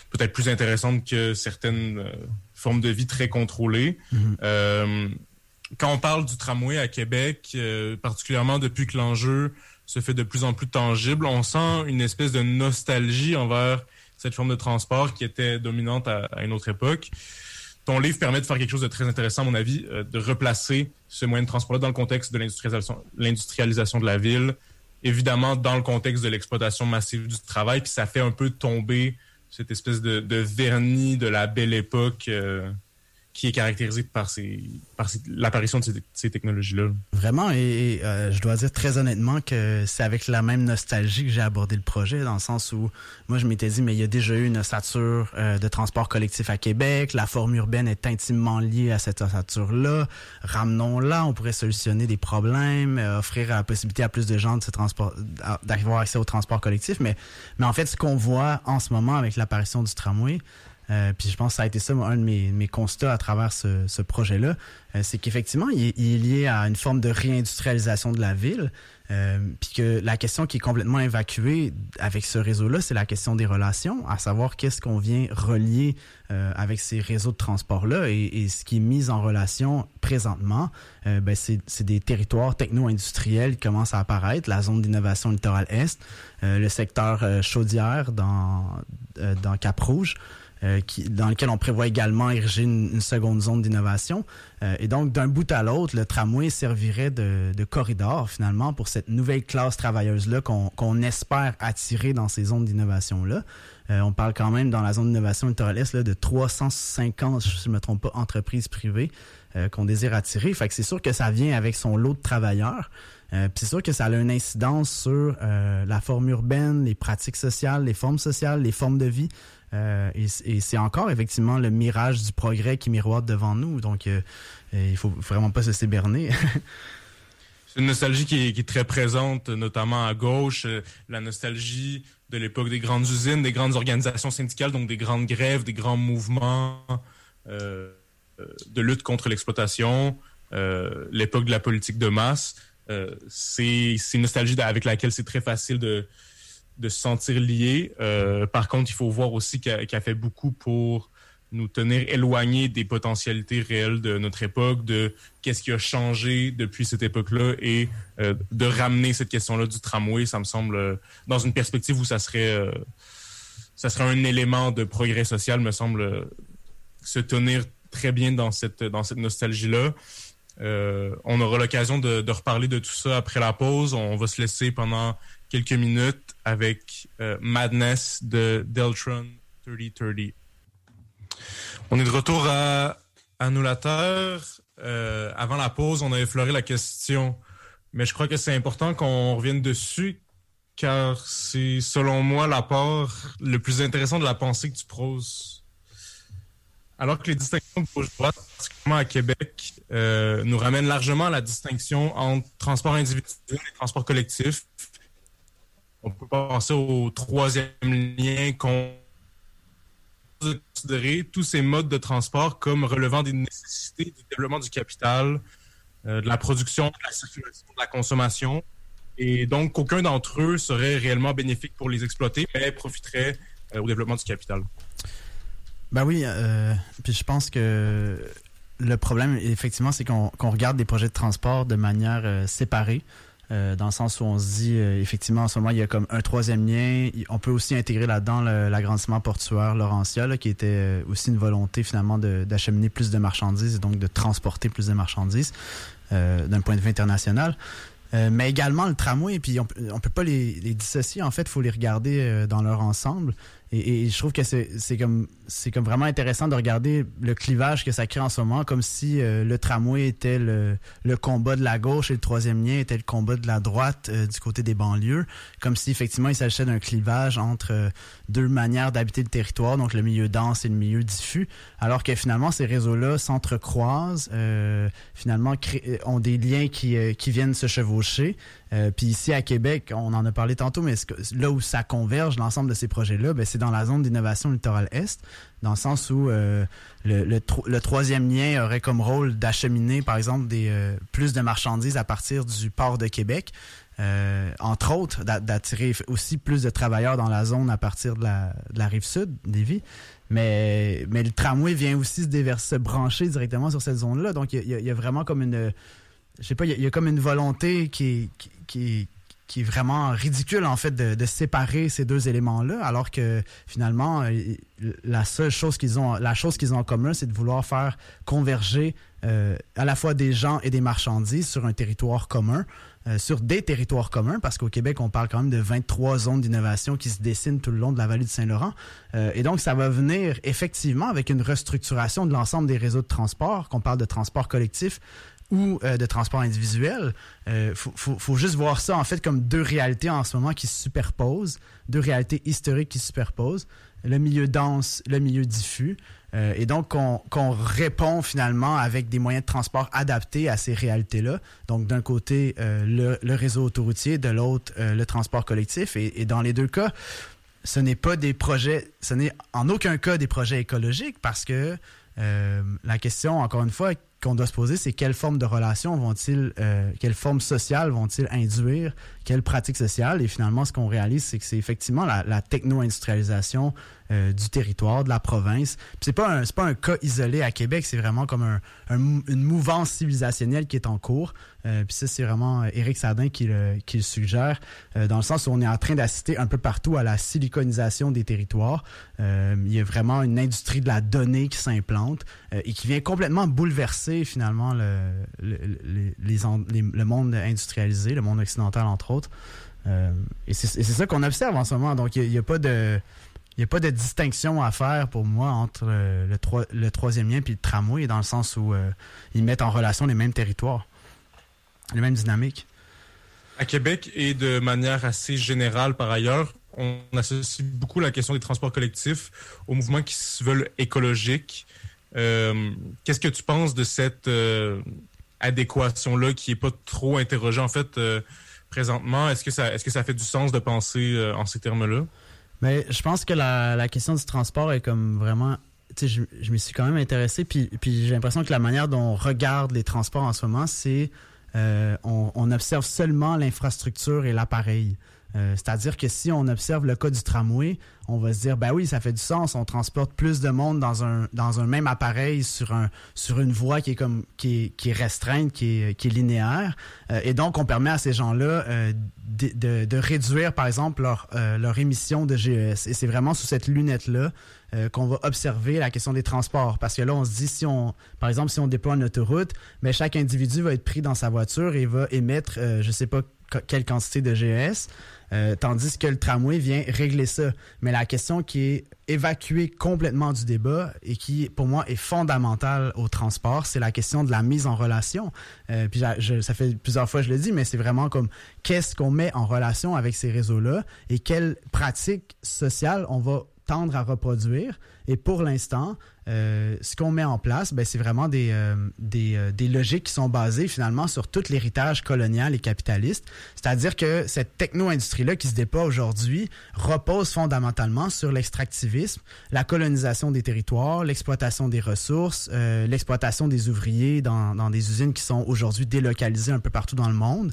[SPEAKER 4] peut-être plus intéressantes que certaines formes de vie très contrôlées. Mm-hmm. quand on parle du tramway à Québec, particulièrement depuis que l'enjeu se fait de plus en plus tangible. On sent une espèce de nostalgie envers cette forme de transport qui était dominante à, une autre époque. Ton livre permet de faire quelque chose de très intéressant, à mon avis, euh, de replacer ce moyen de transport-là dans le contexte de l'industrialisation de la ville, évidemment dans le contexte de l'exploitation massive du travail, puis ça fait un peu tomber cette espèce de, vernis de la belle époque. Euh, qui est caractérisé par, par l'apparition de ces, technologies-là.
[SPEAKER 5] Vraiment, et, euh, je dois dire très honnêtement que c'est avec la même nostalgie que j'ai abordé le projet, dans le sens où moi je m'étais dit, mais il y a déjà eu une ossature euh, de transport collectif à Québec, la forme urbaine est intimement liée à cette ossature-là, ramenons-la, on pourrait solutionner des problèmes, euh, offrir la possibilité à plus de gens d'avoir accès au transport collectif, mais, mais en fait ce qu'on voit en ce moment avec l'apparition du tramway, euh, puis je pense que ça a été ça, un de mes, mes constats à travers ce, ce projet-là. Euh, c'est qu'effectivement, il, il, est lié à une forme de réindustrialisation de la ville. Euh, puis que la question qui est complètement évacuée avec ce réseau-là, c'est la question des relations, à savoir qu'est-ce qu'on vient relier euh, avec ces réseaux de transport-là et, et, ce qui est mis en relation présentement, euh, ben c'est des territoires techno-industriels qui commencent à apparaître, la zone d'innovation littoral Est, le secteur chaudière dans, dans Cap-Rouge. Euh, qui, dans lequel on prévoit également ériger une, seconde zone d'innovation. Euh, et donc, d'un bout à l'autre, le tramway servirait de, de, corridor, finalement, pour cette nouvelle classe travailleuse-là qu'on espère attirer dans ces zones d'innovation-là. Euh, on parle quand même, dans la zone d'innovation là, de 350, je ne me trompe pas, entreprises privées qu'on désire attirer. Fait que c'est sûr que ça vient avec son lot de travailleurs. Euh, c'est sûr que ça a une incidence sur euh, la forme urbaine, les pratiques sociales, les formes sociales, les formes de vie. Euh, et, c'est encore effectivement le mirage du progrès qui miroite devant nous. Donc, euh, il faut vraiment pas se séberner.
[SPEAKER 4] c'est une nostalgie qui est, très présente, notamment à gauche. la nostalgie de l'époque des grandes usines, des grandes organisations syndicales, donc des grandes grèves, des grands mouvements de lutte contre l'exploitation, l'époque de la politique de masse. c'est une nostalgie avec laquelle c'est très facile de de se sentir lié. Euh, par contre, il faut voir aussi qu'elle a fait beaucoup pour nous tenir éloignés des potentialités réelles de notre époque, de qu'est-ce qui a changé depuis cette époque-là et euh, de ramener cette question-là du tramway, ça me semble, euh, dans une perspective où ça serait, ça serait un élément de progrès social, me semble, se tenir très bien dans cette, dans cette nostalgie-là. on aura l'occasion de, reparler de tout ça après la pause. On va se laisser pendant quelques minutes avec euh, Madness de Deltron 3030. On est de retour à Annulateur. Euh, avant la pause, on a effleuré la question, mais je crois que c'est important qu'on revienne dessus, car c'est, selon moi, l'apport le plus intéressant de la pensée que tu proses. Alors que les distinctions de gauche-droite, particulièrement à Québec, euh, nous ramènent largement à la distinction entre transport individuel et transport collectif, on peut penser au troisième lien qu'on de considérer tous ces modes de transport comme relevant des nécessités du développement du capital, euh, de la production, de la circulation, de la consommation. Et donc, aucun d'entre eux serait réellement bénéfique pour les exploiter, mais profiterait euh, au développement du capital.
[SPEAKER 5] Ben oui, euh, puis je pense que le problème, effectivement, c'est qu'on regarde des projets de transport de manière séparée. Euh, dans le sens où on se dit, euh, effectivement, en ce moment, il y a comme un troisième lien. On peut aussi intégrer là-dedans l'agrandissement portuaire Laurentia, qui était euh, aussi une volonté finalement d'acheminer plus de marchandises et donc de transporter plus de marchandises d'un point de vue international. mais également le tramway, puis on, on peut pas les, les dissocier, en fait, faut les regarder dans leur ensemble. Et, je trouve que c'est comme c'est comme vraiment intéressant de regarder le clivage que ça crée en ce moment, comme si euh, le tramway était le, le, combat de la gauche et le troisième lien était le combat de la droite euh, du côté des banlieues, comme si effectivement il s'agissait d'un clivage entre euh, deux manières d'habiter le territoire, donc le milieu dense et le milieu diffus, alors que finalement ces réseaux-là s'entrecroisent, finalement ont des liens qui, qui viennent se chevaucher. Puis ici à Québec, on en a parlé tantôt, mais là où ça converge, l'ensemble de ces projets-là, ben, c'est dans la zone d'innovation littorale Est, dans le sens où euh, le, troisième lien aurait comme rôle d'acheminer, par exemple, des, euh, plus de marchandises à partir du port de Québec. Euh, entre autres, d'attirer aussi plus de travailleurs dans la zone à partir de la, rive sud des. Mais, mais le tramway vient aussi se, déverser, se brancher directement sur cette zone-là. Donc, il y, a vraiment comme une. Je sais pas, il y, a comme une volonté qui, qui, qui qui est vraiment ridicule en fait de, séparer ces deux éléments-là, alors que finalement euh, la seule chose qu'ils ont, la chose qu'ils ont en commun, c'est de vouloir faire converger euh, à la fois des gens et des marchandises sur un territoire commun, euh, sur des territoires communs, parce qu'au Québec on parle quand même de 23 zones d'innovation qui se dessinent tout le long de la vallée du Saint-Laurent, et donc ça va venir effectivement avec une restructuration de l'ensemble des réseaux de transport, qu'on parle de transport collectif, ou euh, de transport individuel. Euh, faut, faut, juste voir ça en fait comme deux réalités en ce moment qui se superposent, deux réalités historiques qui se superposent, le milieu dense, le milieu diffus. Euh, et donc qu'on répond finalement avec des moyens de transport adaptés à ces réalités-là. Donc d'un côté le, le, réseau autoroutier, de l'autre le transport collectif. Et, et, dans les deux cas, ce n'est pas des projets, ce n'est en aucun cas des projets écologiques parce que la question, encore une fois, qu'on doit se poser, c'est quelle forme de relation vont-ils, euh, quelle forme sociale vont-ils induire, quelle pratique sociale. Et finalement, ce qu'on réalise, c'est que c'est effectivement la, techno-industrialisation euh, du territoire, de la province. C'est pas pas un cas isolé à Québec, c'est vraiment comme un, une mouvance civilisationnelle qui est en cours. Euh, puis ça, c'est vraiment euh, Éric Sardin qui le, qui le suggère, dans le sens où on est en train d'assister un peu partout à la siliconisation des territoires. Il y a vraiment une industrie de la donnée qui s'implante et qui vient complètement bouleverser finalement le, le, le monde industrialisé, le monde occidental entre autres. Et c'est ça qu'on observe en ce moment. Donc, il n'y a, pas de il a pas de distinction à faire pour moi entre euh, le, le troisième lien et le tramway, dans le sens où euh, ils mettent en relation les mêmes territoires, les mêmes dynamiques.
[SPEAKER 4] À Québec et de manière assez générale par ailleurs, on associe beaucoup la question des transports collectifs aux mouvements qui se veulent écologiques. Euh, qu'est-ce que tu penses de cette adéquation-là qui n'est pas trop interrogée en fait présentement? Est-ce que, ça, est-ce que ça fait du sens de penser en ces termes-là?
[SPEAKER 5] Mais je pense que la, la question du transport est comme vraiment tu sais, je, je m'y suis quand même intéressé, puis, puis j'ai l'impression que la manière dont on regarde les transports en ce moment, c'est euh, on, on, observe seulement l'infrastructure et l'appareil. Euh, c'est-à-dire que si on observe le cas du tramway, on va se dire, ben oui, ça fait du sens, on transporte plus de monde dans un, dans un même appareil sur, un, sur une voie qui est, comme, qui est, qui est restreinte, qui est, qui est linéaire. Euh, et donc, on permet à ces gens-là euh, de, de, réduire, par exemple, leur, leur émission de GES. Et c'est vraiment sous cette lunette-là qu'on va observer la question des transports. Parce que là, on se dit, si on, par exemple, si on déploie une autoroute, mais ben, chaque individu va être pris dans sa voiture et va émettre, je sais pas quelle quantité de GES. Euh, tandis que le tramway vient régler ça. Mais la question qui est évacuée complètement du débat et qui, pour moi, est fondamentale au transport, c'est la question de la mise en relation. Euh, puis ça fait plusieurs fois que je le dis, mais c'est vraiment comme qu'est-ce qu'on met en relation avec ces réseaux-là et quelles pratiques sociales on va tendre à reproduire. Et pour l'instant, euh, ce qu'on met en place, ben, c'est vraiment des, euh, euh, des, logiques qui sont basées finalement sur tout l'héritage colonial et capitaliste. C'est-à-dire que cette techno-industrie-là qui se déploie aujourd'hui repose fondamentalement sur l'extractivisme, la colonisation des territoires, l'exploitation des ressources, l'exploitation des ouvriers dans, dans, des usines qui sont aujourd'hui délocalisées un peu partout dans le monde.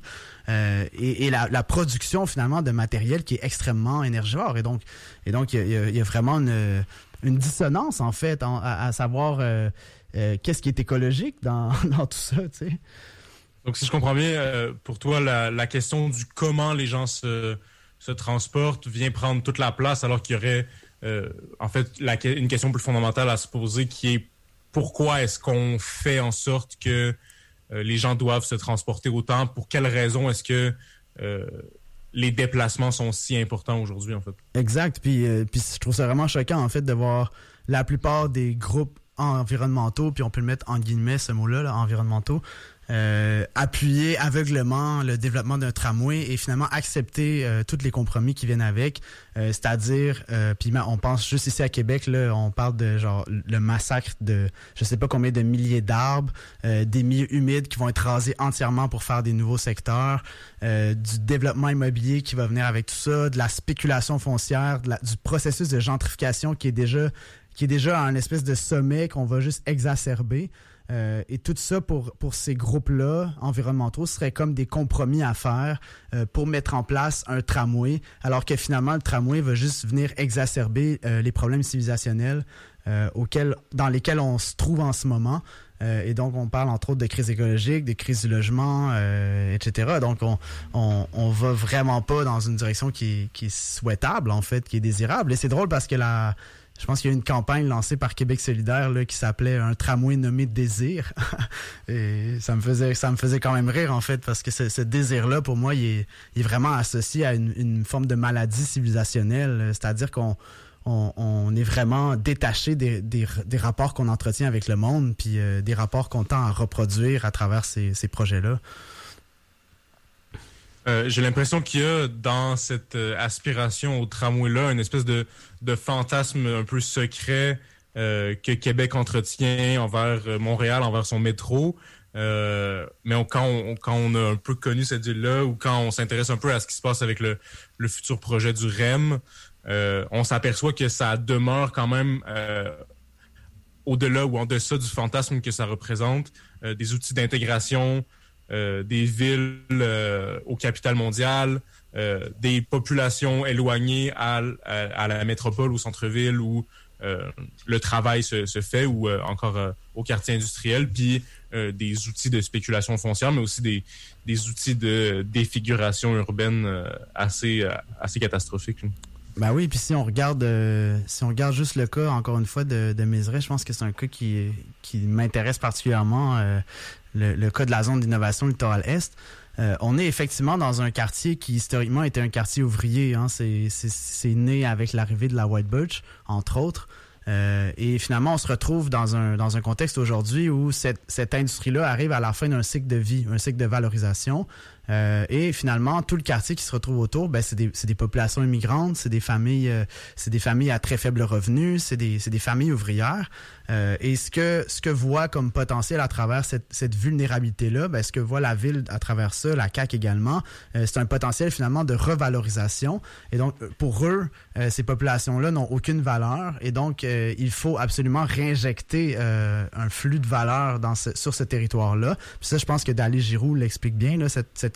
[SPEAKER 5] et, la, production finalement de matériel qui est extrêmement énergivore. Et donc, et donc il y, y, a vraiment une, une dissonance, en fait, à, savoir euh, euh, qu'est-ce qui est écologique dans, tout ça.
[SPEAKER 4] Donc, si je comprends bien, euh, pour toi, la, question du comment les gens se, transportent vient prendre toute la place, alors qu'il y aurait, en fait, une question plus fondamentale à se poser qui est pourquoi est-ce qu'on fait en sorte que les gens doivent se transporter autant? Pour quelles raisons est-ce que les déplacements sont si importants aujourd'hui, en fait.
[SPEAKER 5] Exact. Puis, euh, puis je trouve ça vraiment choquant, en fait, de voir la plupart des groupes environnementaux, puis on peut le mettre en guillemets, ce mot-là, là, environnementaux, euh, appuyer aveuglement le développement d'un tramway et finalement accepter euh, tous les compromis qui viennent avec. Euh, c'est-à-dire, euh, puis on pense juste ici à Québec, là, on parle de genre le massacre de je sais pas combien de milliers d'arbres, des milieux humides qui vont être rasés entièrement pour faire des nouveaux secteurs, du développement immobilier qui va venir avec tout ça, de la spéculation foncière, du processus de gentrification qui est déjà qui est déjà un espèce de sommet qu'on va juste exacerber. Euh, et tout ça pour, pour ces groupes-là environnementaux serait comme des compromis à faire euh, pour mettre en place un tramway, alors que finalement le tramway va juste venir exacerber euh, les problèmes civilisationnels auxquels, dans lesquels on se trouve en ce moment. et donc on parle entre autres de crise écologique, de crise du logement, etc. Donc on, on, va vraiment pas dans une direction qui est souhaitable en fait, qui est désirable. Et c'est drôle parce que la je pense qu'il y a une campagne lancée par Québec solidaire là, qui s'appelait un tramway nommé désir. Et ça me faisait ça me faisait quand même rire en fait parce que ce, désir là pour moi il est, vraiment associé à une, forme de maladie civilisationnelle. C'est-à-dire qu'on on, est vraiment détaché des, des, rapports qu'on entretient avec le monde puis euh, des rapports qu'on tend à reproduire à travers ces, ces projets là
[SPEAKER 4] euh, j'ai l'impression qu'il y a dans cette euh, aspiration au tramway-là une espèce de, de, fantasme un peu secret euh, que Québec entretient envers Montréal, envers son métro. mais quand, on, a un peu connu cette ville-là ou quand on s'intéresse un peu à ce qui se passe avec le, futur projet du REM, on s'aperçoit que ça demeure quand même au-delà ou en deçà du fantasme que ça représente, des outils d'intégration, euh, des villes euh, au capital mondial, euh, des populations éloignées à, la métropole, au centre-ville où le travail se, fait, ou encore au quartier industriel, puis des outils de spéculation foncière, mais aussi des, outils de défiguration urbaine assez, catastrophiques.
[SPEAKER 5] Ben oui, puis si on regarde juste le cas, encore une fois, de, de je pense que c'est un cas qui, m'intéresse particulièrement le, cas de la zone d'innovation littoral Est, euh, on est effectivement dans un quartier qui historiquement était un quartier ouvrier. Hein. C'est né avec l'arrivée de la White Birch, entre autres. Euh, et finalement, on se retrouve dans un, dans un contexte aujourd'hui où cette, cette industrie-là arrive à la fin d'un cycle de vie, un cycle de valorisation. Euh, et finalement, tout le quartier qui se retrouve autour, ben, c'est des, des, populations immigrantes, c'est des familles, euh, c'est des familles à très faible revenu, c'est des, des familles ouvrières. Euh, et ce que ce que voit comme potentiel à travers cette, cette vulnérabilité-là, ben, ce que voit la ville à travers ça, la CAC également, c'est un potentiel finalement de revalorisation. Et donc, pour eux, ces populations-là n'ont aucune valeur. Et donc, il faut absolument réinjecter un flux de valeur dans ce, sur ce territoire-là. Puis ça, je pense que Dali Giroux l'explique bien, là, cette, cette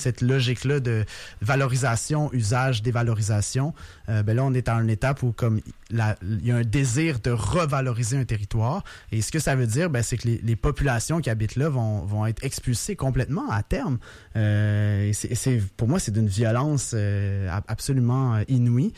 [SPEAKER 5] cette, logique-là de valorisation, usage, dévalorisation, euh, ben là, on est à une étape où comme il y a un désir de revaloriser un territoire. Et ce que ça veut dire, ben, c'est que les, populations qui habitent là vont, vont être expulsées complètement à terme. Euh, c'est, pour moi, c'est d'une violence euh, absolument inouïe.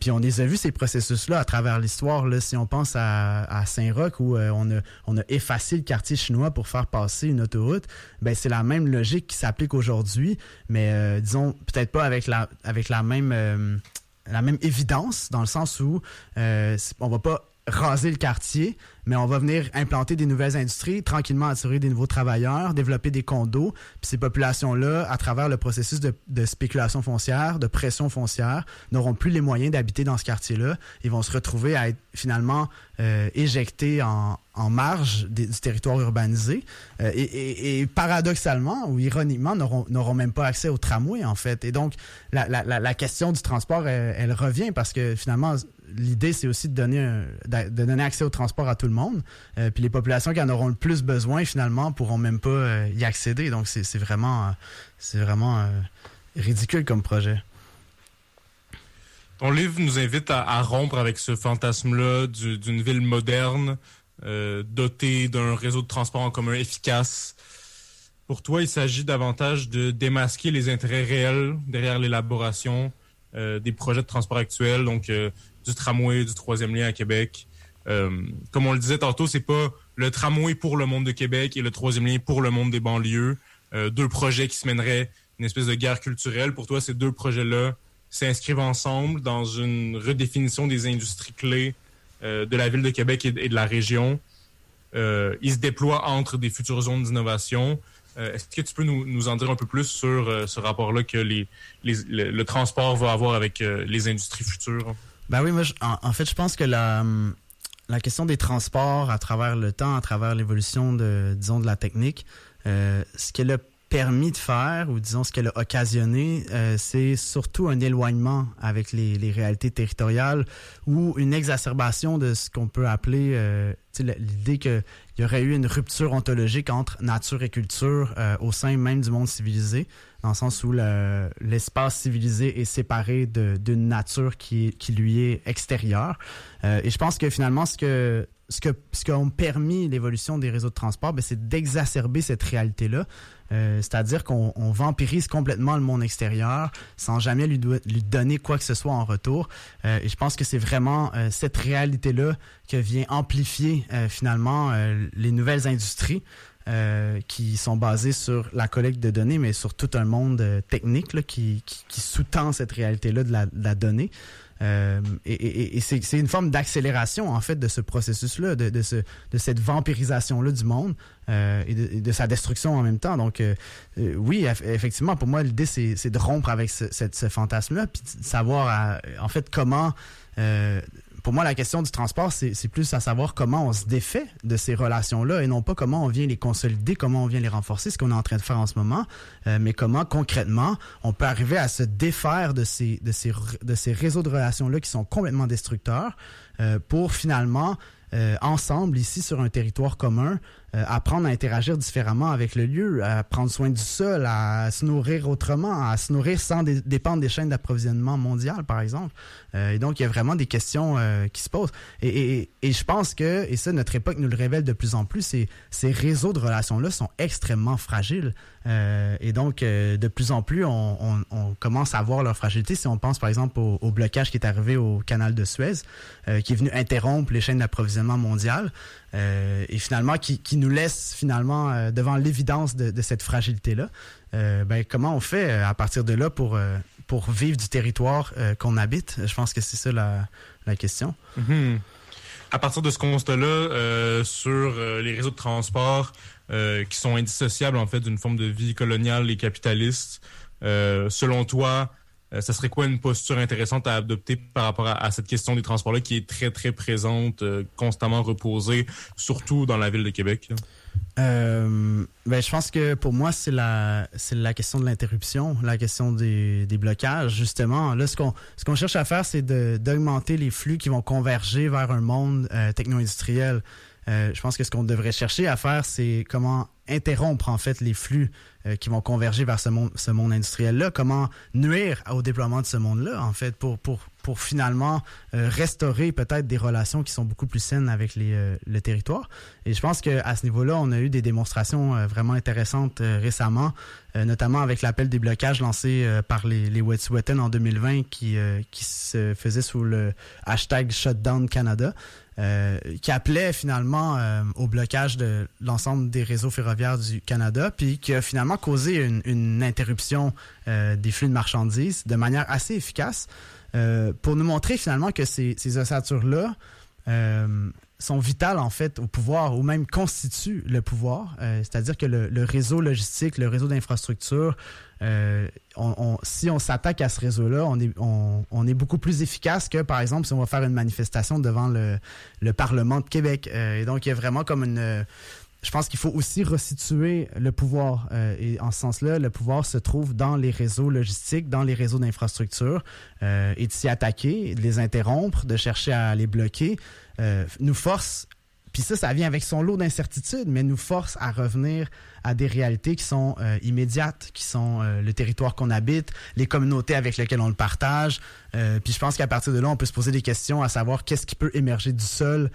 [SPEAKER 5] Puis on les a vus ces processus-là à travers l'histoire. Si on pense à, Saint-Roch où on, a, on a effacé le quartier chinois pour faire passer une autoroute, ben c'est la même logique qui s'applique aujourd'hui, mais euh, disons peut-être pas avec la avec la même la même évidence dans le sens où on va pas raser le quartier, mais on va venir implanter des nouvelles industries, tranquillement attirer des nouveaux travailleurs, développer des condos. Puis ces populations-là, à travers le processus de, de, spéculation foncière, de pression foncière, n'auront plus les moyens d'habiter dans ce quartier-là. Ils vont se retrouver à être finalement euh, éjectés en, marge du territoire urbanisé. Euh, et, paradoxalement ou ironiquement, n'auront même pas accès au tramway, en fait. Et donc, la, question du transport, elle revient parce que finalement, l'idée, c'est aussi de donner, un, de donner accès au transport à tout le monde. Euh, puis les populations qui en auront le plus besoin, finalement, pourront même pas euh, y accéder. Donc, c'est vraiment, euh, c'est vraiment ridicule comme projet.
[SPEAKER 4] Ton livre nous invite à, à rompre avec ce fantasme-là d'une ville moderne, dotée d'un réseau de transport en commun efficace. Pour toi, il s'agit davantage de démasquer les intérêts réels derrière l'élaboration des projets de transport actuels, donc du tramway, du troisième lien à Québec. Euh, comme on le disait tantôt, c'est pas le tramway pour le monde de Québec et le troisième lien pour le monde des banlieues. Euh, deux projets qui se mèneraient une espèce de guerre culturelle. Pour toi, ces deux projets-là s'inscrivent ensemble dans une redéfinition des industries clés euh, de la ville de Québec et, de la région. Ils se déploient entre des futures zones d'innovation. Est-ce que tu peux nous, nous, en dire un peu plus sur ce rapport-là que le, transport va avoir avec les industries futures?
[SPEAKER 5] Ben oui, moi, en, fait, je pense que la, la question des transports à travers le temps, à travers l'évolution de, disons, de la technique, euh, ce qu'elle a permis de faire, ou disons ce qu'elle a occasionné, euh, c'est surtout un éloignement avec les, les, réalités territoriales ou une exacerbation de ce qu'on peut appeler euh, l'idée qu'il y aurait eu une rupture ontologique entre nature et culture euh, au sein même du monde civilisé dans le sens où l'espace civilisé est séparé d'une nature qui, qui lui est extérieure. Euh, et je pense que finalement, ce que ce que ce qu'ont permis l'évolution des réseaux de transport, ben, c'est d'exacerber cette réalité-là. Euh, C'est-à-dire qu'on vampirise complètement le monde extérieur sans jamais lui, lui, donner quoi que ce soit en retour. Euh, et je pense que c'est vraiment euh, cette réalité-là que vient amplifier euh, finalement euh, les nouvelles industries. Euh, qui sont basés sur la collecte de données, mais sur tout un monde euh, technique là, qui, qui, qui sous-tend cette réalité-là de de la donnée. Euh, et, c'est une forme d'accélération en fait de ce processus-là, de, de, ce, de cette vampirisation-là du monde euh, et, de, sa destruction en même temps. Donc euh, oui, effectivement, pour moi, l'idée c'est de rompre avec ce fantasme-là, puis de savoir en fait comment pour moi, la question du transport, c'est plus à savoir comment on se défait de ces relations-là et non pas comment on vient les consolider, comment on vient les renforcer, ce qu'on est en train de faire en ce moment, euh, mais comment concrètement on peut arriver à se défaire de ces, de ces, de ces réseaux de relations-là qui sont complètement destructeurs euh, pour finalement euh, ensemble ici sur un territoire commun, euh, apprendre à interagir différemment avec le lieu, à prendre soin du sol, à se nourrir autrement, à se nourrir sans dé dépendre des chaînes d'approvisionnement mondiales, par exemple. Euh, et donc, il y a vraiment des questions euh, qui se posent. Et, et, et, je pense que, et ça, notre époque nous le révèle de plus en plus, c'est ces réseaux de relations-là sont extrêmement fragiles. Euh, et donc, euh, de plus en plus, on, on, on, commence à voir leur fragilité. Si on pense, par exemple, au, au blocage qui est arrivé au canal de Suez, euh, qui est venu interrompre les chaînes d'approvisionnement mondiales, euh, et finalement, qui, qui, nous laisse finalement euh, devant l'évidence de, de, cette fragilité-là. ben, comment on fait à partir de là pour, pour vivre du territoire qu'on habite? Je pense que c'est ça la, la question.
[SPEAKER 4] Mm -hmm. À partir de ce constat-là, sur les réseaux de transport, euh, qui sont indissociables en fait d'une forme de vie coloniale et capitaliste. Euh, selon toi, euh, ça serait quoi une posture intéressante à adopter par rapport à, cette question des transports-là qui est très très présente, euh, constamment reposée, surtout dans la ville de Québec?
[SPEAKER 5] Euh, ben, je pense que pour moi, c'est la, la question de l'interruption, la question des, des blocages. Justement, là, ce qu'on, ce qu'on cherche à faire, c'est d'augmenter les flux qui vont converger vers un monde techno-industriel. Euh, je pense que ce qu'on devrait chercher à faire, c'est comment interrompre en fait les flux euh, qui vont converger vers ce monde, industriel-là, comment nuire au déploiement de ce monde-là, en fait, pour, finalement euh, restaurer peut-être des relations qui sont beaucoup plus saines avec les, le territoire. Et je pense qu'à ce niveau-là, on a eu des démonstrations vraiment intéressantes récemment, notamment avec l'appel des blocages lancé par les, les Wet'suwet'en en 2020 qui, qui se faisait sous le hashtag Shutdown Canada. Euh, qui appelait finalement euh, au blocage de l'ensemble des réseaux ferroviaires du Canada, puis qui a finalement causé une, une interruption euh, des flux de marchandises de manière assez efficace pour nous montrer finalement que ces, ces ossatures-là sont vitales en fait au pouvoir ou même constituent le pouvoir. C'est-à-dire que le, le, réseau logistique, le réseau d'infrastructure, euh, on, si on s'attaque à ce réseau-là, on est, on, est beaucoup plus efficace que, par exemple, si on va faire une manifestation devant le, le Parlement de Québec. Euh, et donc, il y a vraiment comme une... Je pense qu'il faut aussi resituer le pouvoir. Euh, et en ce sens-là, le pouvoir se trouve dans les réseaux logistiques, dans les réseaux d'infrastructure. et de s'y attaquer, de les interrompre, de chercher à les bloquer, nous force puis ça, ça vient avec son lot d'incertitudes, mais nous force à revenir à des réalités qui sont euh, immédiates, qui sont euh, le territoire qu'on habite, les communautés avec lesquelles on le partage. Euh, puis je pense qu'à partir de là, on peut se poser des questions à savoir qu'est-ce qui peut émerger du sol,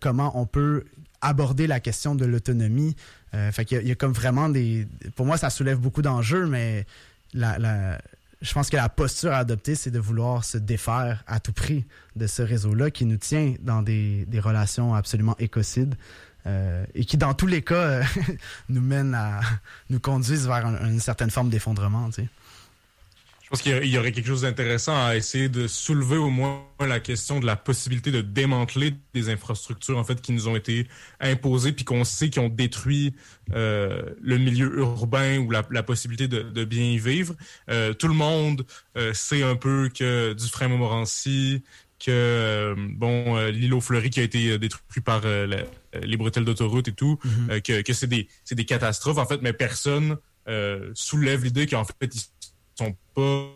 [SPEAKER 5] comment on peut aborder la question de l'autonomie. fait qu'il y, a comme vraiment des... Pour moi, ça soulève beaucoup d'enjeux, mais la, je pense que la posture à adopter, c'est de vouloir se défaire à tout prix de ce réseau-là qui nous tient dans des, des relations absolument écocides euh, et qui, dans tous les cas, euh, nous mènent à nous conduisent vers une certaine forme d'effondrement. Tu sais.
[SPEAKER 4] Je pense qu'il y aurait quelque chose d'intéressant à essayer de soulever au moins la question de la possibilité de démanteler des infrastructures en fait qui nous ont été imposées puis qu'on sait qui ont détruit euh, le milieu urbain ou la, possibilité de, bien y vivre. Euh, tout le monde euh, sait un peu que Dufresne Montmorency, que bon l'îlot Fleury qui a été détruit par les bretelles d'autoroute et tout, mm-hmm. que, que c'est des c'est des catastrophes en fait, mais personne soulève l'idée qu'en fait pas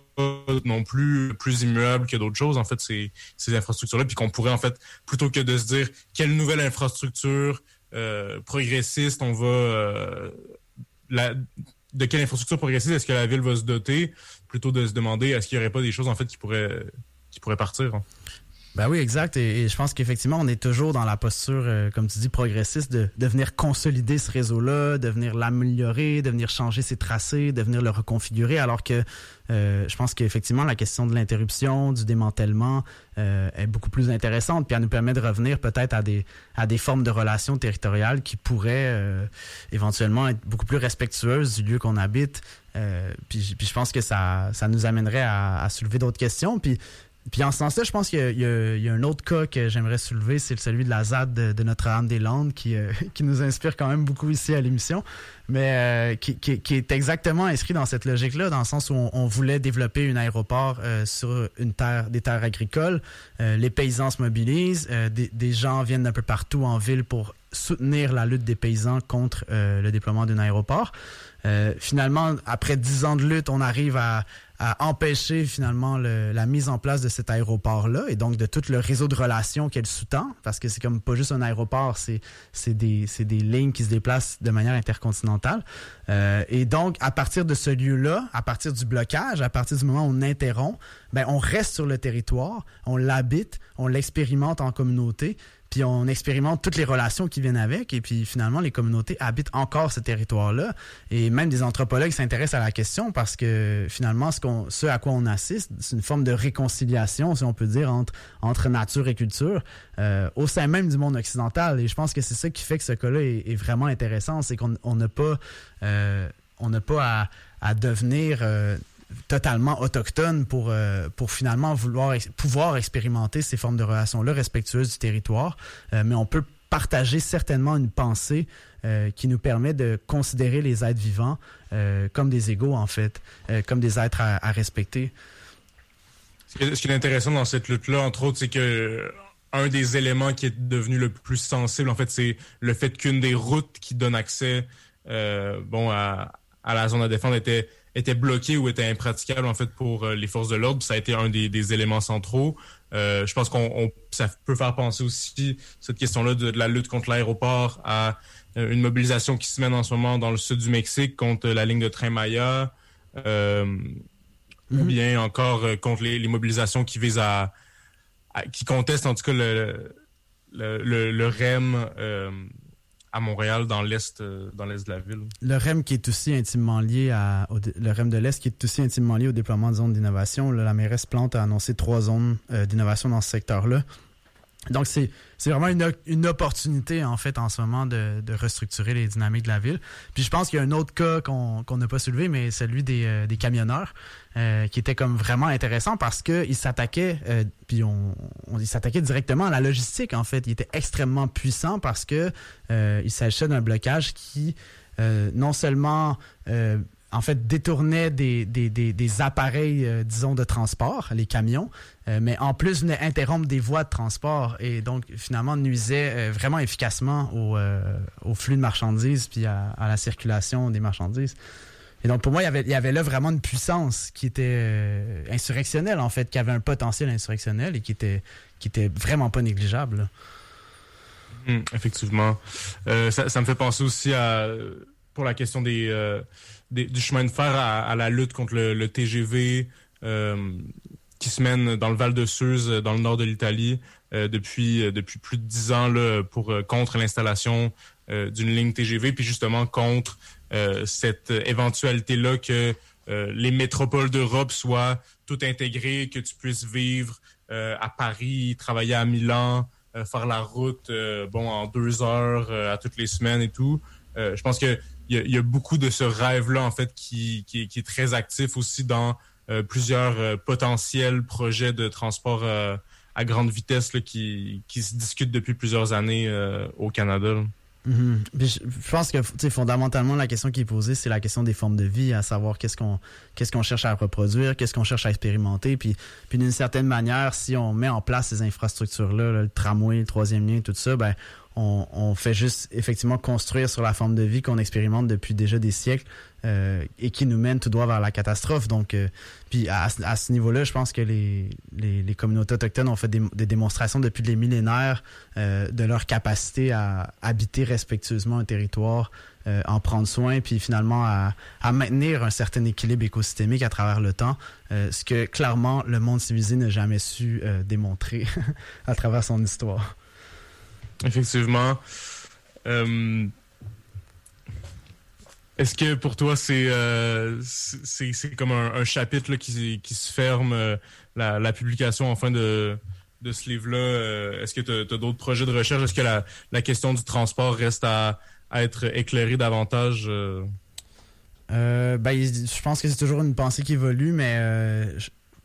[SPEAKER 4] non plus plus immuables que d'autres choses, en fait, ces, ces infrastructures-là, puis qu'on pourrait, en fait, plutôt que de se dire quelle nouvelle infrastructure euh, progressiste on va... Euh, de quelle infrastructure progressiste est-ce que la ville va se doter, plutôt de se demander est-ce qu'il n'y aurait pas des choses, en fait, qui pourraient, qui pourraient partir. Hein?
[SPEAKER 5] Ben oui, exact. Et, je pense qu'effectivement, on est toujours dans la posture, euh, comme tu dis, progressiste, de, de venir consolider ce réseau-là, de venir l'améliorer, de venir changer ses tracés, de venir le reconfigurer, alors que euh, je pense qu'effectivement, la question de l'interruption, du démantèlement euh, est beaucoup plus intéressante, puis elle nous permet de revenir peut-être à des, à des formes de relations territoriales qui pourraient éventuellement être beaucoup plus respectueuses du lieu qu'on habite. puis, puis je pense que ça, ça nous amènerait à, à soulever d'autres questions. Puis puis en ce sens-là, je pense qu'il y, a un autre cas que j'aimerais soulever, c'est celui de la ZAD de, Notre-Dame-des-Landes, qui, euh, qui nous inspire quand même beaucoup ici à l'émission, mais euh, qui, qui, est exactement inscrit dans cette logique-là, dans le sens où on, voulait développer un aéroport euh, sur une terre, des terres agricoles. les paysans se mobilisent, des, des, gens viennent d'un peu partout en ville pour soutenir la lutte des paysans contre le déploiement d'un aéroport. finalement, après dix ans de lutte, on arrive à à empêcher finalement la mise en place de cet aéroport-là et donc de tout le réseau de relations qu'elle sous-tend, parce que c'est comme pas juste un aéroport, c'est des, des lignes qui se déplacent de manière intercontinentale. Euh, et donc, à partir de ce lieu-là, à partir du blocage, à partir du moment où on interrompt, ben, on reste sur le territoire, on l'habite, on l'expérimente en communauté, puis on expérimente toutes les relations qui viennent avec, et puis finalement, les communautés habitent encore ce territoire-là. Et même des anthropologues s'intéressent à la question parce que finalement, ce, à quoi on assiste, c'est une forme de réconciliation, si on peut dire, entre, nature et culture euh, au sein même du monde occidental. Et je pense que c'est ça qui fait que ce cas-là est, vraiment intéressant, c'est qu'on n'a pas, euh, on pas à, à devenir... Euh, totalement autochtone pour, euh, pour finalement vouloir pouvoir expérimenter ces formes de relations-là respectueuses du territoire. Euh, mais on peut partager certainement une pensée euh, qui nous permet de considérer les êtres vivants comme des égaux, en fait, comme des êtres à, respecter.
[SPEAKER 4] Ce qui est intéressant dans cette lutte-là, entre autres, c'est que un des éléments qui est devenu le plus sensible, en fait, c'est le fait qu'une des routes qui donne accès bon, à, à la zone à défendre était était bloqué ou était impraticable en fait pour euh, les forces de l'ordre. Ça a été un des, éléments centraux. Euh, je pense qu'on ça peut faire penser aussi cette question-là de, la lutte contre l'aéroport à euh, une mobilisation qui se mène en ce moment dans le sud du Mexique contre la ligne de train Maya, ou mhm. bien encore contre les, mobilisations qui visent à, qui contestent en tout cas le le, le, REM Montréal, dans l'est, euh, dans l'est de la ville.
[SPEAKER 5] Le REM qui est aussi intimement lié le de l'est qui est aussi intimement lié au déploiement de zones d'innovation. La mairesse Plante a annoncé trois zones euh, d'innovation dans ce secteur-là. Donc, c'est vraiment une, une, opportunité, en fait, en ce moment, de, de, restructurer les dynamiques de la ville. Puis je pense qu'il y a un autre cas qu'on n'a pas soulevé, mais celui des, euh, des camionneurs, euh, qui était comme vraiment intéressant parce qu'ils s'attaquaient, euh, puis on, on s'attaquait directement à la logistique, en fait. Il était extrêmement puissant parce que il s'agissait d'un blocage qui, non seulement en fait, détournait des, des, des, appareils, euh, disons, de transport, les camions, euh, mais en plus venait interrompre des voies de transport et donc finalement nuisait euh, vraiment efficacement au, au, flux de marchandises puis à, la circulation des marchandises. Et donc pour moi, il y avait, y avait là vraiment une puissance qui était insurrectionnelle, en fait, qui avait un potentiel insurrectionnel et qui était, qui était vraiment pas négligeable.
[SPEAKER 4] Hum, effectivement. Ça, me fait penser aussi à, pour la question des du chemin de fer à, la lutte contre le, TGV euh, qui se mène dans le Val de Suse, dans le nord de l'Italie, euh, depuis euh, depuis plus de dix ans là, pour contre l'installation d'une ligne TGV, puis justement contre cette éventualité-là que les métropoles d'Europe soient toutes intégrées, que tu puisses vivre à Paris, travailler à Milan, faire la route bon en deux heures à toutes les semaines et tout. je pense que il y, a beaucoup de ce rêve-là, en fait, qui, est très actif aussi dans euh, plusieurs euh, potentiels projets de transport euh, à grande vitesse qui, se discutent depuis plusieurs années au Canada.
[SPEAKER 5] Mhm. Je pense que fondamentalement, la question qui est posée, c'est la question des formes de vie, à savoir qu'est-ce qu'on qu'est-ce qu'on cherche à reproduire, qu'est-ce qu'on cherche à expérimenter. Puis, puis d'une certaine manière, si on met en place ces infrastructures-là, le tramway, le troisième lien, tout ça, ben on, fait juste effectivement construire sur la forme de vie qu'on expérimente depuis déjà des siècles euh, et qui nous mène tout droit vers la catastrophe. Donc, euh, puis à, ce niveau-là, je pense que les, communautés autochtones ont fait des, démonstrations depuis les millénaires euh, de leur capacité à habiter respectueusement un territoire, en prendre soin, puis finalement à, à, maintenir un certain équilibre écosystémique à travers le temps, ce que clairement le monde civilisé n'a jamais su démontrer à travers son histoire.
[SPEAKER 4] Effectivement. Euh, est-ce que pour toi, c'est euh, comme un, chapitre qui, qui, se ferme, euh, la, la, publication en fin de, de ce livre-là? Est-ce que tu as, d'autres projets de recherche? Est-ce que la, la, question du transport reste à, à être éclairée davantage?
[SPEAKER 5] ben, je pense que c'est toujours une pensée qui évolue, mais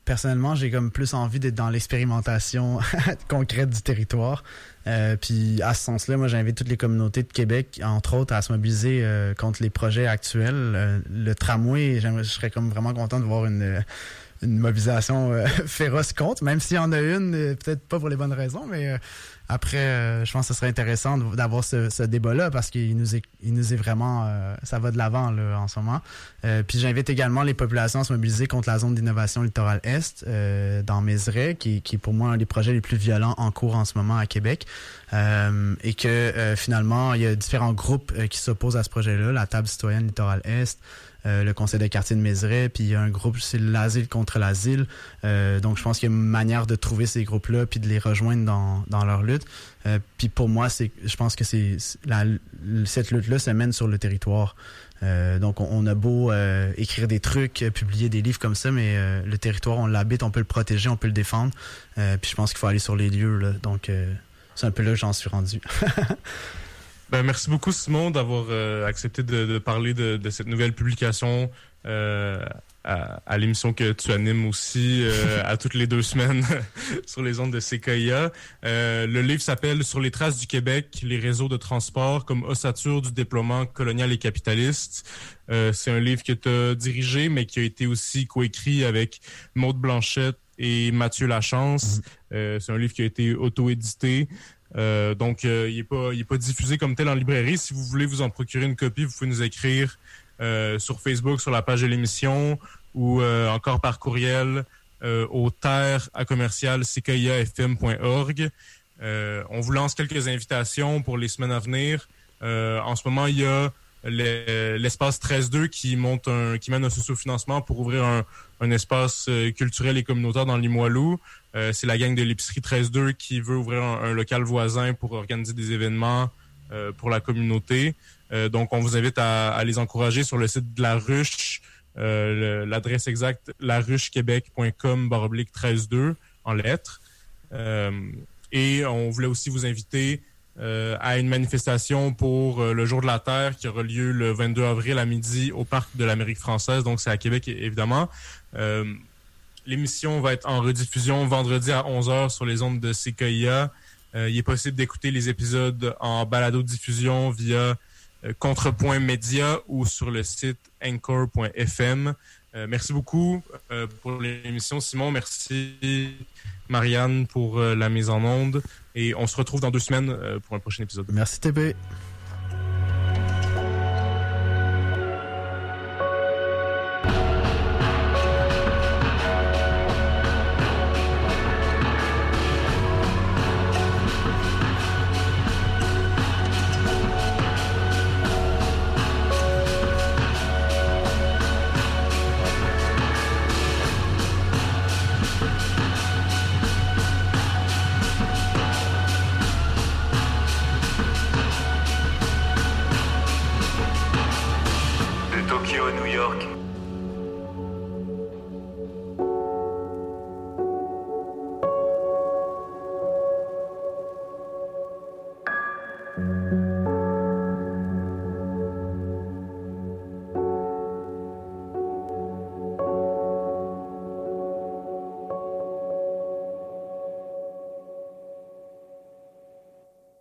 [SPEAKER 5] personnellement, j'ai comme plus envie d'être dans l'expérimentation concrète du territoire. Euh, puis à ce sens-là, moi j'invite toutes les communautés de Québec, entre autres, à se mobiliser euh, contre les projets actuels. Euh, le tramway, je serais comme vraiment content de voir une, une mobilisation féroce contre, même s'il y en a une, peut-être pas pour les bonnes raisons, mais après, euh, je pense que ce serait intéressant d'avoir ce, débat-là parce qu'il nous est, il nous est vraiment, euh, ça va de l'avant en ce moment. Euh, puis j'invite également les populations à se mobiliser contre la zone d'innovation littorale est dans Mézeray, qui, qui est pour moi un des projets les plus violents en cours en ce moment à Québec. et que finalement, il y a différents groupes qui s'opposent à ce projet-là, la table citoyenne littorale est. Euh, le conseil de quartier de Mézeray, puis il y a un groupe, c'est l'asile contre l'asile. Euh, donc je pense qu'il y a une manière de trouver ces groupes-là puis de les rejoindre dans, dans leur lutte. Euh, puis pour moi, c'est, je pense que c'est cette lutte-là se mène sur le territoire. donc on, a beau écrire des trucs, publier des livres comme ça, mais le territoire, on l'habite, on peut le protéger, on peut le défendre. puis je pense qu'il faut aller sur les lieux. Là. Donc c'est un peu là que j'en suis rendu.
[SPEAKER 4] Ben, merci beaucoup, Simon, d'avoir euh, accepté de, parler de, cette nouvelle publication euh, à, l'émission que tu animes aussi euh, à toutes les deux semaines sur les ondes de CKIA. le livre s'appelle Sur les traces du Québec, les réseaux de transport comme ossature du déploiement colonial et capitaliste. C'est un livre que tu as dirigé, mais qui a été aussi coécrit avec Maude Blanchette et Mathieu Lachance. Mm-hmm. C'est un livre qui a été auto-édité. Euh, donc, euh, il n'est pas, pas diffusé comme tel en librairie. Si vous voulez vous en procurer une copie, vous pouvez nous écrire euh, sur Facebook, sur la page de l'émission ou encore par courriel au terre à commercial on vous lance quelques invitations pour les semaines à venir. en ce moment, il y a l'espace 13-2 qui monte un, qui mène un socio-financement pour ouvrir un, un espace culturel et communautaire dans Limoilou. Euh, c'est la gang de l'épicerie 13-2 qui veut ouvrir un, local voisin pour organiser des événements euh, pour la communauté. Euh, donc, on vous invite à, les encourager sur le site de la ruche. L'adresse exacte, laruchequebec.com baroblique 13-2 en lettres. Et on voulait aussi vous inviter euh, à une manifestation pour euh, le Jour de la Terre qui aura lieu le 22 avril à midi au Parc de l'Amérique française. Donc, c'est à Québec, évidemment. Euh, L'émission va être en rediffusion vendredi à 11h sur les ondes de CKIA. Il est possible d'écouter les épisodes en balado-diffusion via Contrepoint Média ou sur le site anchor.fm. Merci beaucoup pour l'émission, Simon. Merci, Marianne, pour euh, la mise en onde. Et on se retrouve dans deux semaines euh, pour un prochain épisode.
[SPEAKER 5] Merci, TP.